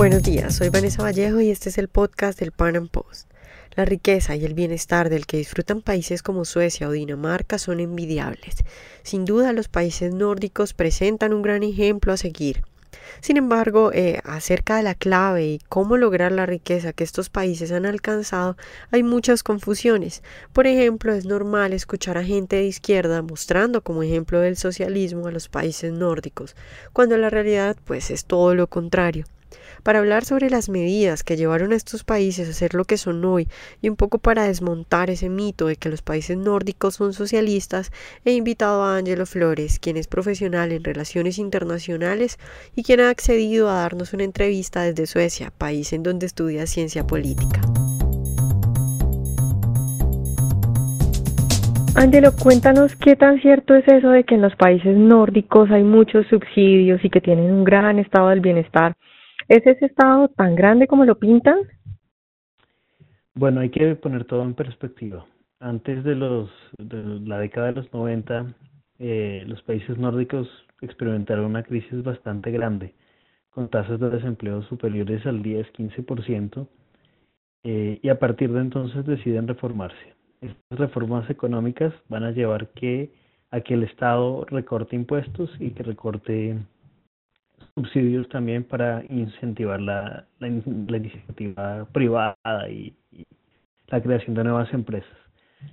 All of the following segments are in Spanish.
Buenos días, soy Vanessa Vallejo y este es el podcast del Pan Am Post. La riqueza y el bienestar del que disfrutan países como Suecia o Dinamarca son envidiables. Sin duda los países nórdicos presentan un gran ejemplo a seguir. Sin embargo, eh, acerca de la clave y cómo lograr la riqueza que estos países han alcanzado, hay muchas confusiones. Por ejemplo, es normal escuchar a gente de izquierda mostrando como ejemplo del socialismo a los países nórdicos, cuando la realidad pues es todo lo contrario para hablar sobre las medidas que llevaron a estos países a ser lo que son hoy y un poco para desmontar ese mito de que los países nórdicos son socialistas, he invitado a Angelo Flores, quien es profesional en relaciones internacionales y quien ha accedido a darnos una entrevista desde Suecia, país en donde estudia ciencia política. Angelo, cuéntanos qué tan cierto es eso de que en los países nórdicos hay muchos subsidios y que tienen un gran estado del bienestar ¿Es ese estado tan grande como lo pintan? Bueno, hay que poner todo en perspectiva. Antes de, los, de la década de los 90, eh, los países nórdicos experimentaron una crisis bastante grande, con tasas de desempleo superiores al 10-15%, eh, y a partir de entonces deciden reformarse. Estas reformas económicas van a llevar que a que el Estado recorte impuestos y que recorte subsidios también para incentivar la, la, iniciativa privada y, la creación de nuevas empresas.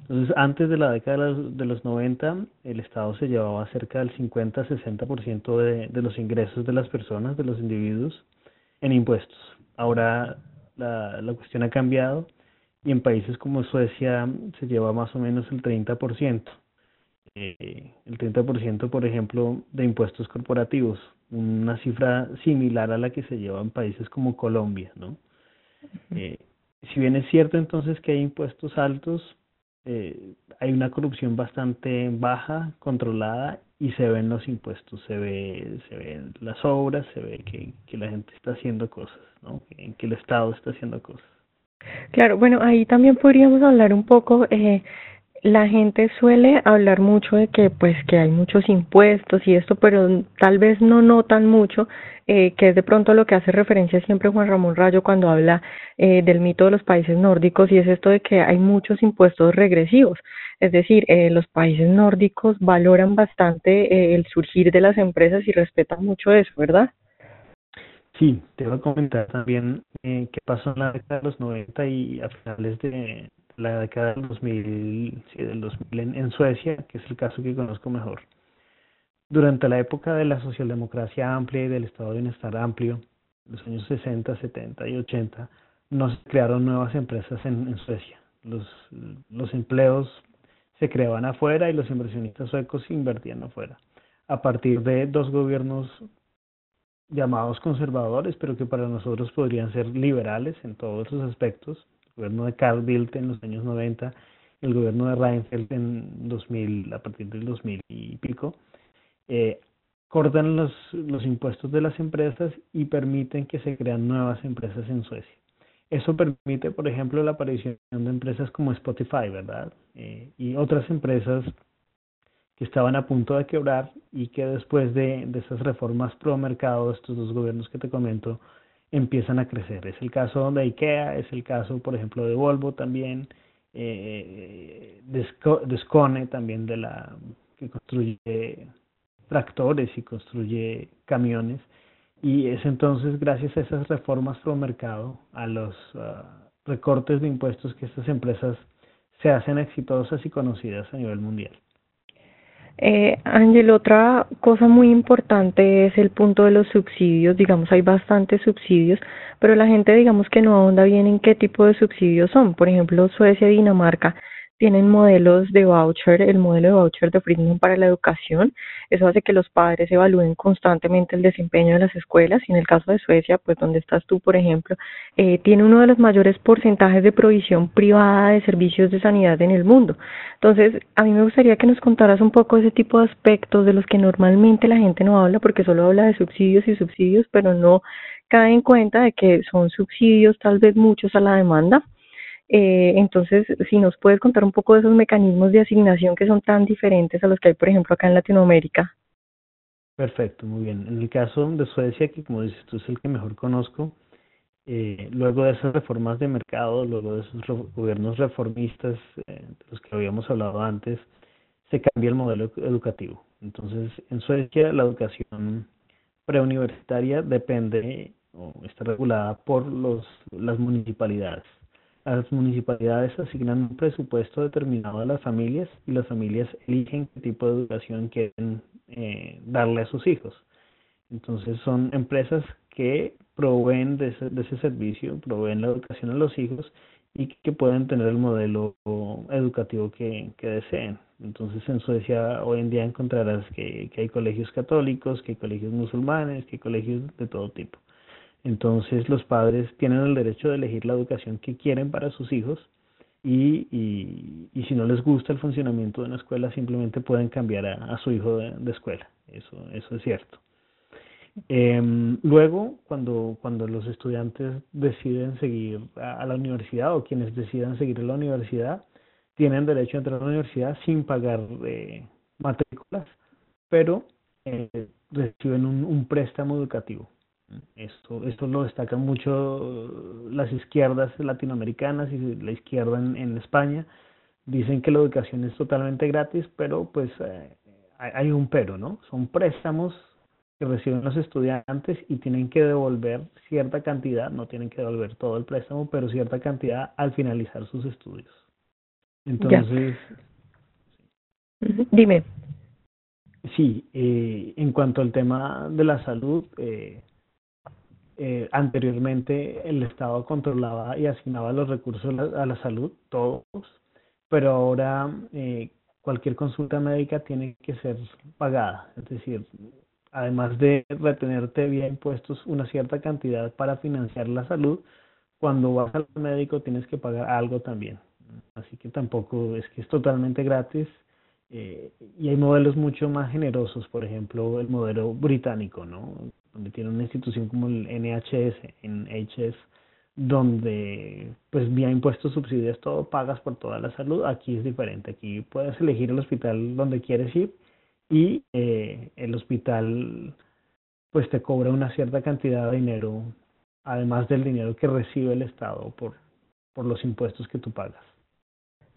Entonces, antes de la década de los, de los 90, el Estado se llevaba cerca del 50-60% de, de los ingresos de las personas, de los individuos, en impuestos. Ahora la, la cuestión ha cambiado y en países como Suecia se lleva más o menos el 30%. Eh, el 30%, por ejemplo, de impuestos corporativos, una cifra similar a la que se lleva en países como Colombia, ¿no? Eh, si bien es cierto entonces que hay impuestos altos, eh, hay una corrupción bastante baja, controlada y se ven los impuestos, se ve, se ven las obras, se ve que, que la gente está haciendo cosas, ¿no? Que, que el Estado está haciendo cosas. Claro, bueno, ahí también podríamos hablar un poco eh, la gente suele hablar mucho de que pues que hay muchos impuestos y esto, pero tal vez no notan mucho eh, que es de pronto lo que hace referencia siempre Juan Ramón Rayo cuando habla eh, del mito de los países nórdicos y es esto de que hay muchos impuestos regresivos. Es decir, eh, los países nórdicos valoran bastante eh, el surgir de las empresas y respetan mucho eso, ¿verdad? Sí, te voy a comentar también eh, qué pasó en la década de los 90 y a finales de, la década del 2000, sí, del 2000 en, Suecia, que es el caso que conozco mejor. Durante la época de la socialdemocracia amplia y del estado de bienestar amplio, los años 60, 70 y 80, no se crearon nuevas empresas en, en Suecia. Los, los empleos se creaban afuera y los inversionistas suecos invertían afuera. A partir de dos gobiernos llamados conservadores, pero que para nosotros podrían ser liberales en todos los aspectos, gobierno de Carl Bildt en los años 90, el gobierno de Reinfeldt en 2000, a partir del 2000 y pico, eh, cortan los, los impuestos de las empresas y permiten que se crean nuevas empresas en Suecia. Eso permite, por ejemplo, la aparición de empresas como Spotify, ¿verdad? Eh, y otras empresas que estaban a punto de quebrar y que después de, de esas reformas pro mercado, estos dos gobiernos que te comento, empiezan a crecer. Es el caso de IKEA, es el caso, por ejemplo, de Volvo también, eh, de, Scone también, de la que construye tractores y construye camiones. Y es entonces gracias a esas reformas pro mercado, a los uh, recortes de impuestos que estas empresas se hacen exitosas y conocidas a nivel mundial. Eh, Ángel, otra cosa muy importante es el punto de los subsidios. Digamos, hay bastantes subsidios, pero la gente, digamos, que no ahonda bien en qué tipo de subsidios son. Por ejemplo, Suecia y Dinamarca tienen modelos de voucher, el modelo de voucher de Friedman para la educación. Eso hace que los padres evalúen constantemente el desempeño de las escuelas y en el caso de Suecia, pues donde estás tú, por ejemplo, eh, tiene uno de los mayores porcentajes de provisión privada de servicios de sanidad en el mundo. Entonces, a mí me gustaría que nos contaras un poco ese tipo de aspectos de los que normalmente la gente no habla porque solo habla de subsidios y subsidios, pero no cae en cuenta de que son subsidios tal vez muchos a la demanda eh, entonces, si nos puedes contar un poco de esos mecanismos de asignación que son tan diferentes a los que hay, por ejemplo, acá en Latinoamérica. Perfecto, muy bien. En el caso de Suecia, que como dices tú es el que mejor conozco, Eh, luego de esas reformas de mercado, luego de esos gobiernos reformistas eh, de los que habíamos hablado antes, se cambia el modelo educativo. Entonces, en Suecia la educación preuniversitaria depende o está regulada por los, las municipalidades. Las municipalidades asignan un presupuesto determinado a las familias y las familias eligen qué tipo de educación quieren eh, darle a sus hijos. Entonces son empresas que proveen de ese, de ese servicio, proveen la educación a los hijos y que pueden tener el modelo educativo que, que deseen. Entonces en Suecia hoy en día encontrarás que, que hay colegios católicos, que hay colegios musulmanes, que hay colegios de todo tipo. Entonces los padres tienen el derecho de elegir la educación que quieren para sus hijos y, y, si no les gusta el funcionamiento de una escuela simplemente pueden cambiar a, su hijo de, escuela. Eso, eso es cierto. Eh, luego, cuando, cuando los estudiantes deciden seguir a, la universidad o quienes decidan seguir a la universidad, tienen derecho a entrar a la universidad sin pagar eh, matrículas, pero eh, reciben un, préstamo educativo. Esto, esto lo destacan mucho las izquierdas latinoamericanas y la izquierda en, en España. Dicen que la educación es totalmente gratis, pero pues eh, hay un pero, ¿no? Son préstamos que reciben los estudiantes y tienen que devolver cierta cantidad, no tienen que devolver todo el préstamo, pero cierta cantidad al finalizar sus estudios. Entonces, ya. dime. Sí, eh, en cuanto al tema de la salud, eh, eh, anteriormente el Estado controlaba y asignaba los recursos a la, salud, todos, pero ahora eh, cualquier consulta médica tiene que ser pagada, es decir, además de retenerte vía impuestos una cierta cantidad para financiar la salud, cuando vas al médico tienes que pagar algo también. Así que tampoco es que es totalmente gratis. Eh, y hay modelos mucho más generosos, por ejemplo, el modelo británico, ¿no? Donde tiene una institución como el NHS, NHS, donde pues vía impuestos subsidias todo, pagas por toda la salud. Aquí es diferente, aquí puedes elegir el hospital donde quieres ir y eh, el hospital pues te cobra una cierta cantidad de dinero, además del dinero que recibe el Estado por, por los impuestos que tú pagas.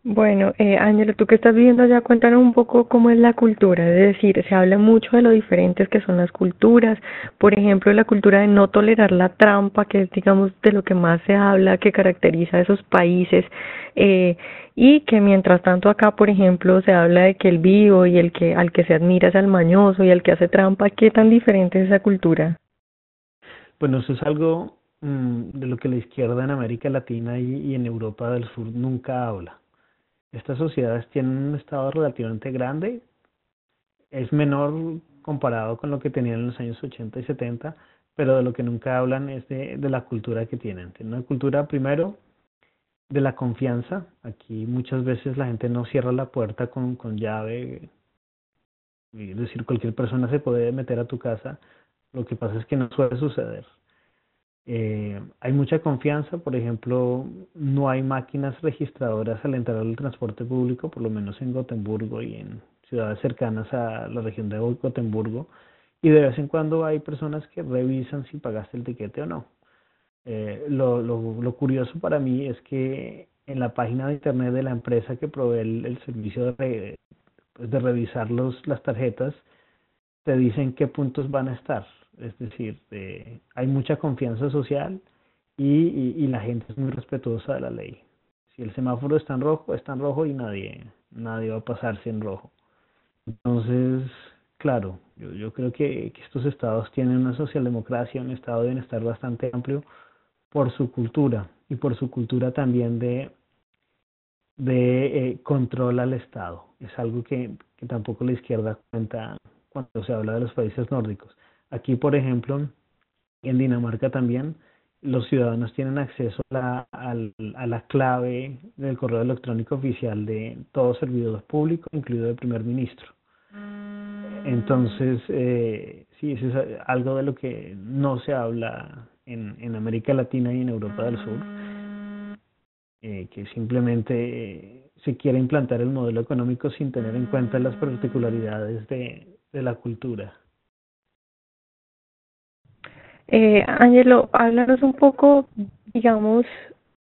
Bueno, eh, tú que estás viviendo allá, cuéntanos un poco cómo es la cultura. Es decir, se habla mucho de lo diferentes que son las culturas. Por ejemplo, la cultura de no tolerar la trampa, que es, digamos, de lo que más se habla, que caracteriza a esos países. Eh, y que mientras tanto acá, por ejemplo, se habla de que el vivo y el que al que se admira es al mañoso y el que hace trampa. ¿Qué tan diferente es esa cultura? Bueno, eso es algo mmm, de lo que la izquierda en América Latina y en Europa del Sur nunca habla estas sociedades tienen un estado relativamente grande, es menor comparado con lo que tenían en los años 80 y 70, pero de lo que nunca hablan es de, de la cultura que tienen. Tienen una cultura primero de la confianza. Aquí muchas veces la gente no cierra la puerta con, con llave. Es decir, cualquier persona se puede meter a tu casa. Lo que pasa es que no suele suceder. Eh, hay mucha confianza, por ejemplo, no hay máquinas registradoras al entrar al transporte público, por lo menos en Gotemburgo y en ciudades cercanas a la región de Gotemburgo, y de vez en cuando hay personas que revisan si pagaste el tiquete o no. Eh, lo, lo, lo curioso para mí es que en la página de internet de la empresa que provee el, servicio pues de revisar los, las tarjetas, te dicen qué puntos van a estar es decir, eh, hay mucha confianza social y, y, la gente es muy respetuosa de la ley. Si el semáforo está en rojo, está en rojo y nadie, nadie va a pasarse en rojo. Entonces, claro, yo, yo creo que, que estos estados tienen una socialdemocracia, un estado de bienestar bastante amplio por su cultura y por su cultura también de, de eh, control al Estado. Es algo que, que tampoco la izquierda cuenta cuando se habla de los países nórdicos. Aquí, por ejemplo, en Dinamarca también, los ciudadanos tienen acceso a la, a, a la clave del correo electrónico oficial de todo servidor público, incluido el primer ministro. Entonces, eh, sí, eso es algo de lo que no se habla en, en América Latina y en Europa del Sur, eh, que simplemente se quiere implantar el modelo económico sin tener en cuenta las particularidades de, de la cultura. Eh, háblanos un poco, digamos,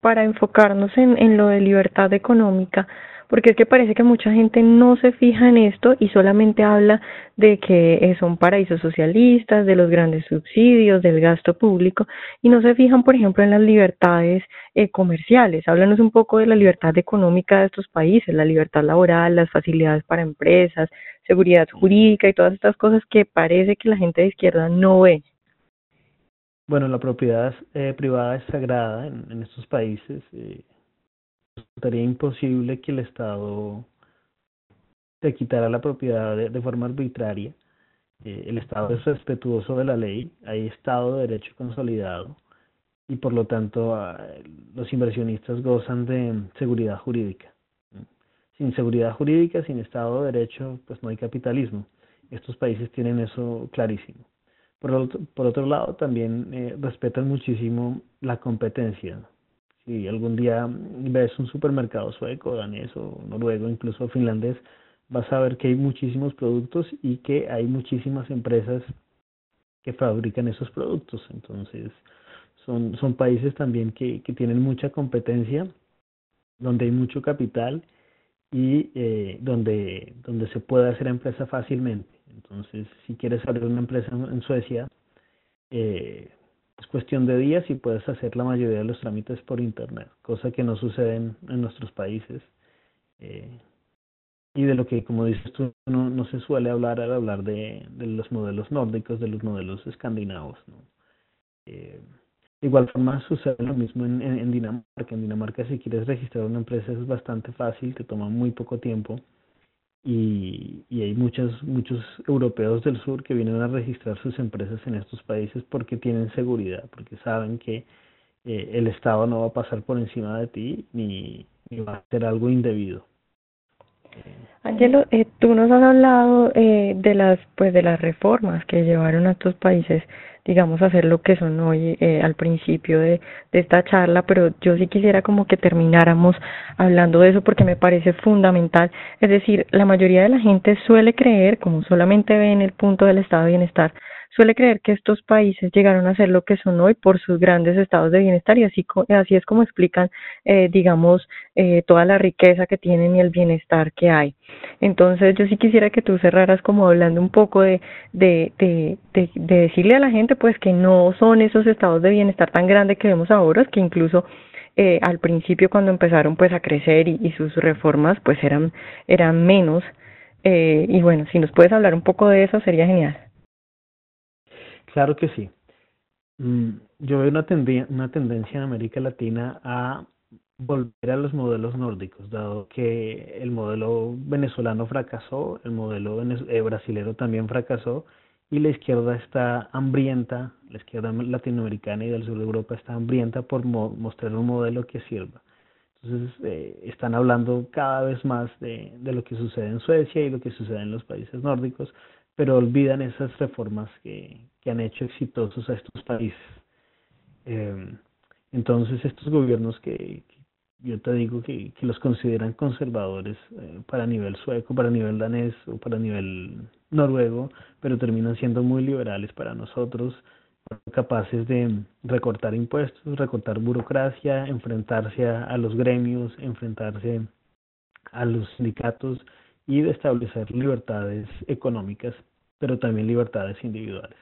para enfocarnos en, en lo de libertad económica porque es que parece que mucha gente no se fija en esto y solamente habla de que eh, son paraísos socialistas, de los grandes subsidios, del gasto público y no se fijan, por ejemplo, en las libertades eh, comerciales. Háblanos un poco de la libertad económica de estos países, la libertad laboral, las facilidades para empresas, seguridad jurídica y todas estas cosas que parece que la gente de izquierda no ve. Bueno, la propiedad eh, privada es sagrada en, estos países. Eh, resultaría imposible que el Estado te quitara la propiedad de, forma arbitraria. Eh, el Estado es respetuoso de la ley, hay Estado de Derecho consolidado y por lo tanto ah, los inversionistas gozan de seguridad jurídica. Sin seguridad jurídica, sin Estado de Derecho, pues no hay capitalismo. Estos países tienen eso clarísimo. Por otro, por otro lado, también eh, respetan muchísimo la competencia si algún día ves un supermercado sueco, danés o noruego, incluso finlandés, vas a ver que hay muchísimos productos y que hay muchísimas empresas que fabrican esos productos. Entonces, son, son países también que, que tienen mucha competencia, donde hay mucho capital y eh, donde, donde se puede hacer empresa fácilmente. Entonces, si quieres abrir una empresa en Suecia, eh, es cuestión de días y puedes hacer la mayoría de los trámites por internet, cosa que no sucede en, nuestros países. Eh, y de lo que, como dices tú, no, no se suele hablar al hablar de, de los modelos nórdicos, de los modelos escandinavos. ¿no? Eh, de igual forma sucede lo mismo en, en, Dinamarca. En Dinamarca si quieres registrar una empresa es bastante fácil, te toma muy poco tiempo y, y hay muchos, muchos europeos del sur que vienen a registrar sus empresas en estos países porque tienen seguridad, porque saben que eh, el Estado no va a pasar por encima de ti ni, ni va a hacer algo indebido. Angelo, eh, tú nos has hablado eh, de las pues de las reformas que llevaron a estos países, digamos, hacer lo que son hoy eh, al principio de, de esta charla, pero yo sí quisiera como que termináramos hablando de eso porque me parece fundamental. Es decir, la mayoría de la gente suele creer, como solamente ven el punto del estado de bienestar, suele creer que estos países llegaron a ser lo que son hoy por sus grandes estados de bienestar y así, así es como explican, eh, digamos, eh, toda la riqueza que tienen y el bienestar que hay. Entonces yo sí quisiera que tú cerraras como hablando un poco de, de, de, de, decirle a la gente pues que no son esos estados de bienestar tan grandes que vemos ahora, que incluso eh, al principio cuando empezaron pues a crecer y, y sus reformas pues eran, eran menos. Eh, y bueno, si nos puedes hablar un poco de eso sería genial. Claro que sí. Mm, yo veo una, tendencia en América Latina a volver a los modelos nórdicos, dado que el modelo venezolano fracasó, el modelo eh, brasilero también fracasó y la izquierda está hambrienta, la izquierda latinoamericana y del sur de Europa está hambrienta por mostrar un modelo que sirva. Entonces eh, están hablando cada vez más de lo que sucede en Suecia y lo que sucede en los países nórdicos, pero olvidan esas reformas que, que han hecho exitosos a estos países. Eh, entonces estos gobiernos que, yo te digo que, que los consideran conservadores eh, para nivel sueco, para nivel danés o para nivel noruego, pero terminan siendo muy liberales para nosotros, capaces de recortar impuestos, recortar burocracia, enfrentarse a, a los gremios, enfrentarse a los sindicatos y de establecer libertades económicas, pero también libertades individuales.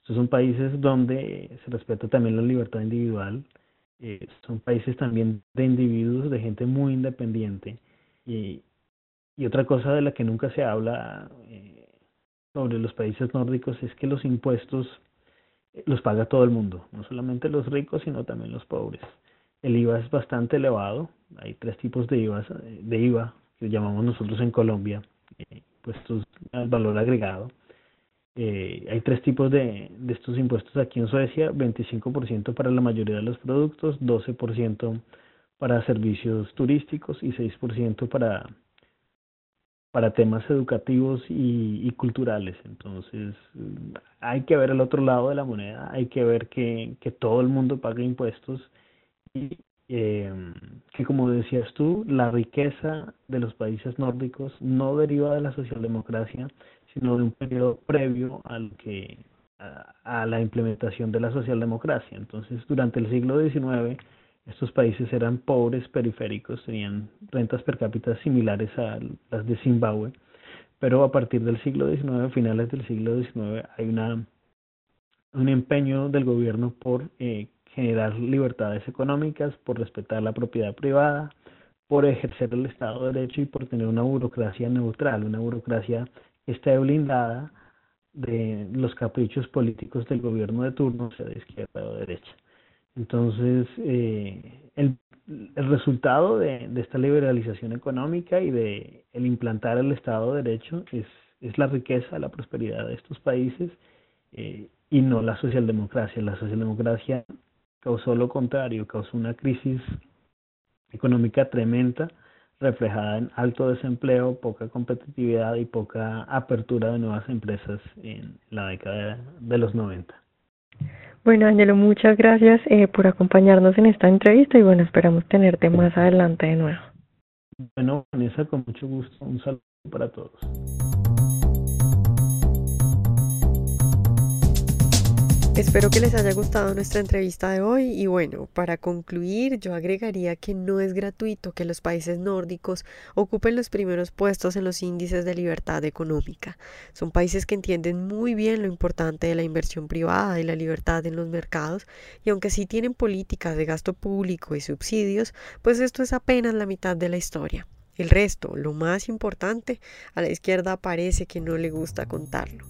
Estos son países donde se respeta también la libertad individual, eh, son países también de individuos, de gente muy independiente. Y, y otra cosa de la que nunca se habla eh, sobre los países nórdicos es que los impuestos eh, los paga todo el mundo, no solamente los ricos, sino también los pobres. El IVA es bastante elevado, hay tres tipos de IVA, de IVA que llamamos nosotros en Colombia, impuestos al valor agregado. Eh, hay tres tipos de, de estos impuestos aquí en Suecia, 25% para la mayoría de los productos, 12% para servicios turísticos y 6% para, para temas educativos y, y, culturales. Entonces, hay que ver el otro lado de la moneda, hay que ver que, que todo el mundo paga impuestos y eh, que como decías tú, la riqueza de los países nórdicos no deriva de la socialdemocracia, sino de un periodo previo al que a, la implementación de la socialdemocracia. Entonces, durante el siglo XIX, estos países eran pobres, periféricos, tenían rentas per cápita similares a las de Zimbabue, pero a partir del siglo XIX, finales del siglo XIX, hay una, un empeño del gobierno por eh, generar libertades económicas, por respetar la propiedad privada, por ejercer el Estado de Derecho y por tener una burocracia neutral, una burocracia que esté blindada de los caprichos políticos del gobierno de turno, sea de izquierda o de derecha. Entonces, eh, el, el, resultado de, de, esta liberalización económica y de el implantar el Estado de Derecho es, es la riqueza, la prosperidad de estos países eh, y no la socialdemocracia. La socialdemocracia causó lo contrario, causó una crisis económica tremenda reflejada en alto desempleo, poca competitividad y poca apertura de nuevas empresas en la década de los 90. Bueno, Ángelo, muchas gracias eh, por acompañarnos en esta entrevista y bueno, esperamos tenerte más adelante de nuevo. Bueno, Vanessa, con mucho gusto. Un saludo para todos. Espero que les haya gustado nuestra entrevista de hoy y bueno, para concluir yo agregaría que no es gratuito que los países nórdicos ocupen los primeros puestos en los índices de libertad económica. Son países que entienden muy bien lo importante de la inversión privada y la libertad en los mercados y aunque sí tienen políticas de gasto público y subsidios, pues esto es apenas la mitad de la historia. El resto, lo más importante, a la izquierda parece que no le gusta contarlo.